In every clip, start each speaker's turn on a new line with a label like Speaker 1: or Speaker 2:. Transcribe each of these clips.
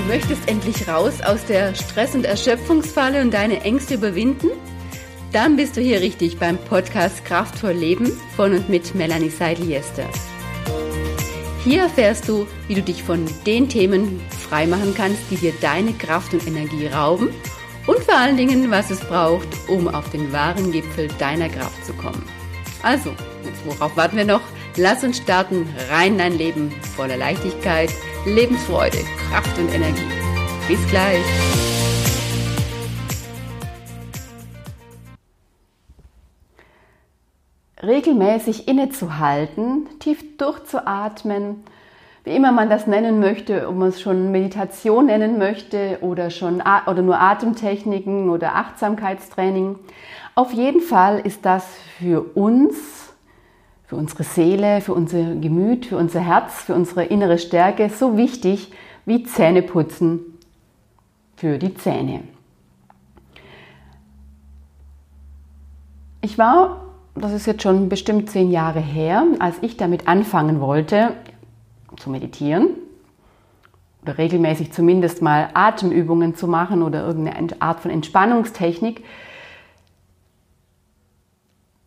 Speaker 1: Du möchtest endlich raus aus der Stress- und Erschöpfungsfalle und deine Ängste überwinden? Dann bist du hier richtig beim Podcast Kraftvoll Leben von und mit Melanie Seidel-Jester. Hier erfährst du, wie du dich von den Themen freimachen kannst, die dir deine Kraft und Energie rauben und vor allen Dingen, was es braucht, um auf den wahren Gipfel deiner Kraft zu kommen. Also, worauf warten wir noch? Lass uns starten, rein in dein Leben voller Leichtigkeit, Lebensfreude, Kraft und Energie. Bis gleich.
Speaker 2: Regelmäßig innezuhalten, tief durchzuatmen, wie immer man das nennen möchte, ob man es schon Meditation nennen möchte oder schon oder nur Atemtechniken oder Achtsamkeitstraining. Auf jeden Fall ist das für uns für unsere Seele, für unser Gemüt, für unser Herz, für unsere innere Stärke so wichtig wie Zähneputzen für die Zähne. Ich war, das ist jetzt schon bestimmt zehn Jahre her, als ich damit anfangen wollte zu meditieren oder regelmäßig zumindest mal Atemübungen zu machen oder irgendeine Art von Entspannungstechnik,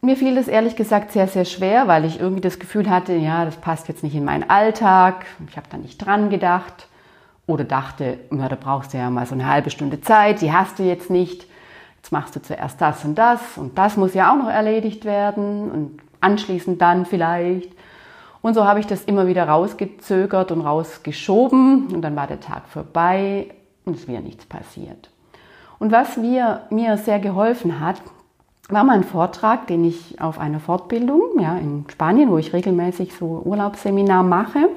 Speaker 2: mir fiel das ehrlich gesagt sehr, sehr schwer, weil ich irgendwie das Gefühl hatte, ja, das passt jetzt nicht in meinen Alltag. Ich habe da nicht dran gedacht oder dachte, ja, da brauchst du ja mal so eine halbe Stunde Zeit, die hast du jetzt nicht. Jetzt machst du zuerst das und das und das muss ja auch noch erledigt werden und anschließend dann vielleicht. Und so habe ich das immer wieder rausgezögert und rausgeschoben und dann war der Tag vorbei und es wäre nichts passiert. Und was mir, mir sehr geholfen hat, war mal ein Vortrag, den ich auf einer Fortbildung ja, in Spanien, wo ich regelmäßig so Urlaubsseminar mache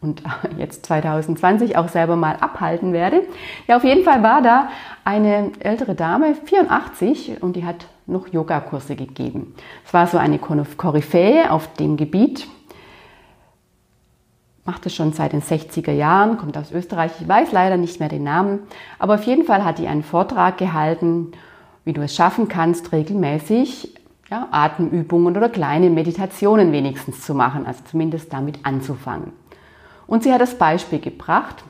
Speaker 2: und jetzt 2020 auch selber mal abhalten werde. Ja, auf jeden Fall war da eine ältere Dame, 84, und die hat noch Yogakurse gegeben. Es war so eine Koryphäe auf dem Gebiet, macht es schon seit den 60er Jahren, kommt aus Österreich, ich weiß leider nicht mehr den Namen, aber auf jeden Fall hat die einen Vortrag gehalten wie du es schaffen kannst, regelmäßig ja, Atemübungen oder kleine Meditationen wenigstens zu machen, also zumindest damit anzufangen. Und sie hat das Beispiel gebracht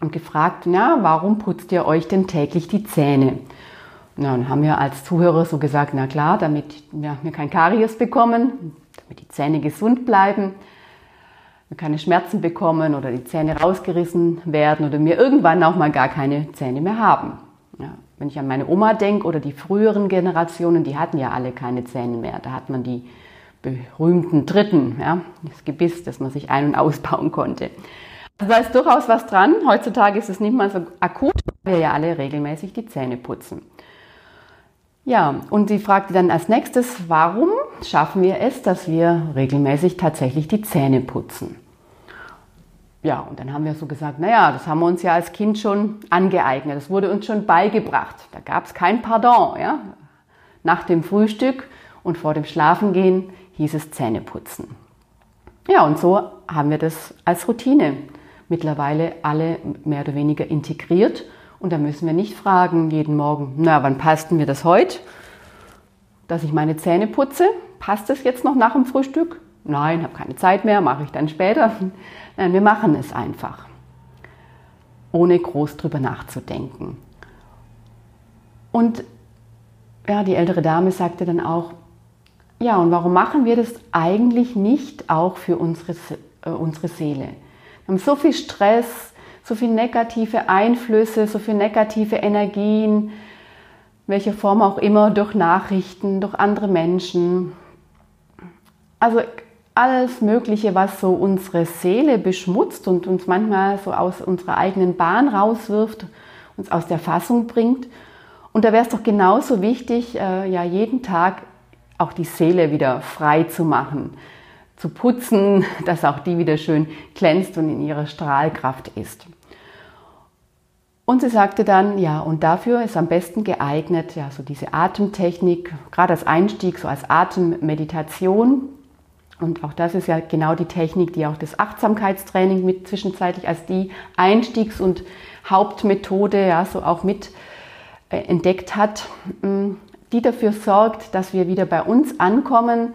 Speaker 2: und gefragt, ja, warum putzt ihr euch denn täglich die Zähne? Na, dann haben wir als Zuhörer so gesagt, na klar, damit ja, wir kein Karies bekommen, damit die Zähne gesund bleiben, wir keine Schmerzen bekommen oder die Zähne rausgerissen werden oder wir irgendwann auch mal gar keine Zähne mehr haben. Ja, wenn ich an meine Oma denke oder die früheren Generationen, die hatten ja alle keine Zähne mehr. Da hat man die berühmten Dritten, ja, das Gebiss, das man sich ein- und ausbauen konnte. Also da ist durchaus was dran. Heutzutage ist es nicht mal so akut, weil wir ja alle regelmäßig die Zähne putzen. Ja, und sie fragte dann als nächstes, warum schaffen wir es, dass wir regelmäßig tatsächlich die Zähne putzen? Ja, und dann haben wir so gesagt, naja, das haben wir uns ja als Kind schon angeeignet, das wurde uns schon beigebracht. Da gab es kein Pardon. Ja? Nach dem Frühstück und vor dem Schlafengehen hieß es Zähneputzen. Ja, und so haben wir das als Routine mittlerweile alle mehr oder weniger integriert. Und da müssen wir nicht fragen jeden Morgen, na, wann passt mir das heute, dass ich meine Zähne putze? Passt das jetzt noch nach dem Frühstück? Nein, habe keine Zeit mehr, mache ich dann später. Nein, wir machen es einfach, ohne groß drüber nachzudenken. Und ja, die ältere Dame sagte dann auch, ja, und warum machen wir das eigentlich nicht auch für unsere, äh, unsere Seele? Wir haben so viel Stress, so viele negative Einflüsse, so viele negative Energien, welcher Form auch immer, durch Nachrichten, durch andere Menschen. Also alles Mögliche, was so unsere Seele beschmutzt und uns manchmal so aus unserer eigenen Bahn rauswirft, uns aus der Fassung bringt. Und da wäre es doch genauso wichtig, äh, ja jeden Tag auch die Seele wieder frei zu machen, zu putzen, dass auch die wieder schön glänzt und in ihrer Strahlkraft ist. Und sie sagte dann, ja, und dafür ist am besten geeignet, ja, so diese Atemtechnik, gerade als Einstieg, so als Atemmeditation, und auch das ist ja genau die Technik, die auch das Achtsamkeitstraining mit zwischenzeitlich als die Einstiegs- und Hauptmethode ja so auch mit äh, entdeckt hat, mm, die dafür sorgt, dass wir wieder bei uns ankommen,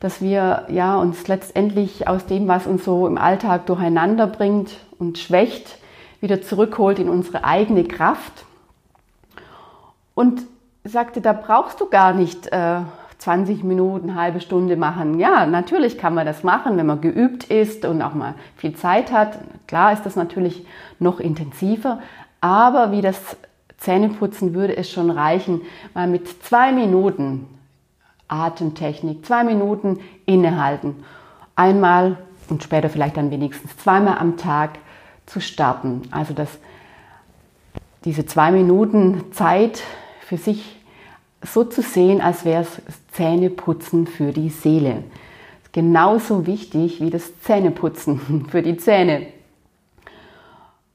Speaker 2: dass wir ja uns letztendlich aus dem, was uns so im Alltag durcheinander bringt und schwächt, wieder zurückholt in unsere eigene Kraft. Und sagte, da brauchst du gar nicht äh, 20 Minuten, halbe Stunde machen. Ja, natürlich kann man das machen, wenn man geübt ist und auch mal viel Zeit hat. Klar ist das natürlich noch intensiver, aber wie das Zähneputzen würde es schon reichen, mal mit zwei Minuten Atemtechnik, zwei Minuten innehalten, einmal und später vielleicht dann wenigstens zweimal am Tag zu starten. Also dass diese zwei Minuten Zeit für sich so zu sehen, als wäre es Zähneputzen für die Seele. Genauso wichtig wie das Zähneputzen für die Zähne.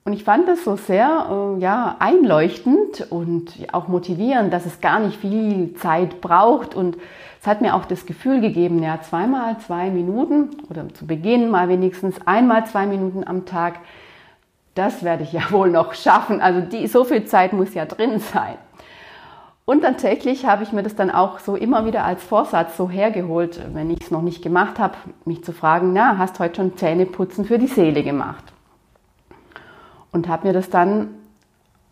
Speaker 2: Und ich fand das so sehr äh, ja, einleuchtend und auch motivierend, dass es gar nicht viel Zeit braucht. Und es hat mir auch das Gefühl gegeben, ja, zweimal zwei Minuten oder zu Beginn mal wenigstens einmal zwei Minuten am Tag, das werde ich ja wohl noch schaffen. Also die, so viel Zeit muss ja drin sein. Und tatsächlich habe ich mir das dann auch so immer wieder als Vorsatz so hergeholt, wenn ich es noch nicht gemacht habe, mich zu fragen, na, hast heute schon Zähneputzen für die Seele gemacht? Und habe mir das dann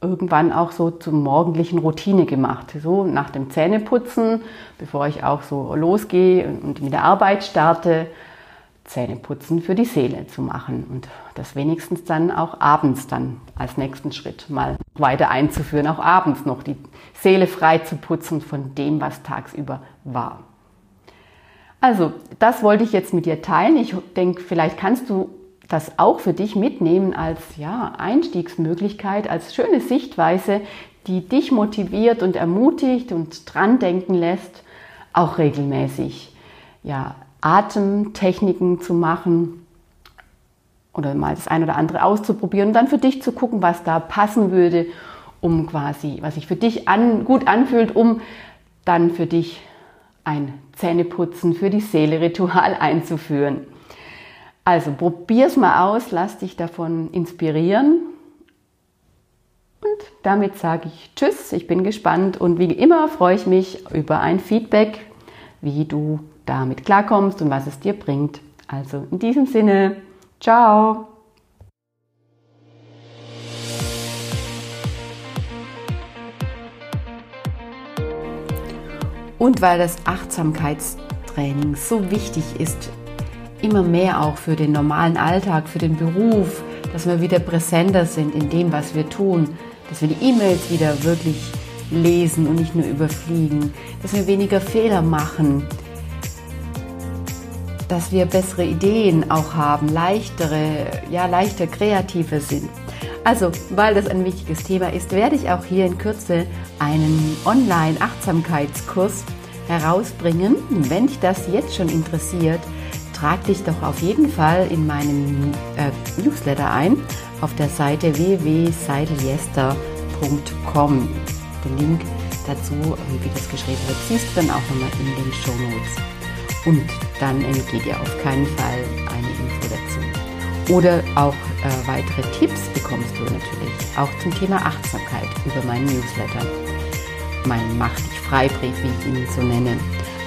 Speaker 2: irgendwann auch so zum morgendlichen Routine gemacht. So nach dem Zähneputzen, bevor ich auch so losgehe und mit der Arbeit starte, Zähneputzen für die Seele zu machen und das wenigstens dann auch abends dann als nächsten Schritt mal weiter einzuführen, auch abends noch die Seele frei zu putzen von dem, was tagsüber war. Also, das wollte ich jetzt mit dir teilen. Ich denke, vielleicht kannst du das auch für dich mitnehmen als ja, Einstiegsmöglichkeit, als schöne Sichtweise, die dich motiviert und ermutigt und dran denken lässt, auch regelmäßig ja, Atemtechniken zu machen oder mal das ein oder andere auszuprobieren und dann für dich zu gucken, was da passen würde, um quasi, was sich für dich an, gut anfühlt, um dann für dich ein Zähneputzen für die Seele Ritual einzuführen. Also probier's mal aus, lass dich davon inspirieren. Und damit sage ich Tschüss, ich bin gespannt und wie immer freue ich mich über ein Feedback, wie du damit klarkommst und was es dir bringt. Also in diesem Sinne, ciao! Und weil das Achtsamkeitstraining so wichtig ist, immer mehr auch für den normalen Alltag, für den Beruf, dass wir wieder präsenter sind in dem, was wir tun, dass wir die E-Mails wieder wirklich lesen und nicht nur überfliegen, dass wir weniger Fehler machen, dass wir bessere Ideen auch haben, leichtere, ja, leichter kreativer sind. Also, weil das ein wichtiges Thema ist, werde ich auch hier in Kürze einen Online-Achtsamkeitskurs herausbringen. Wenn dich das jetzt schon interessiert, trag dich doch auf jeden Fall in meinen äh, Newsletter ein auf der Seite www.seideliester.com. Den Link dazu, wie das geschrieben wird, siehst du dann auch nochmal in den Show Notes. Und dann entgeht dir auf keinen Fall eine Info dazu. Oder auch äh, weitere Tipps bekommst du natürlich auch zum Thema Achtsamkeit über meinen Newsletter. Mein Mach dich Freibrief, wie ich ihn so nenne.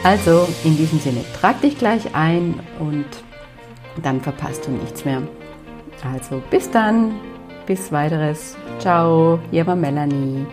Speaker 2: Also in diesem Sinne, trag dich gleich ein und dann verpasst du nichts mehr. Also bis dann, bis weiteres. Ciao, hier war Melanie.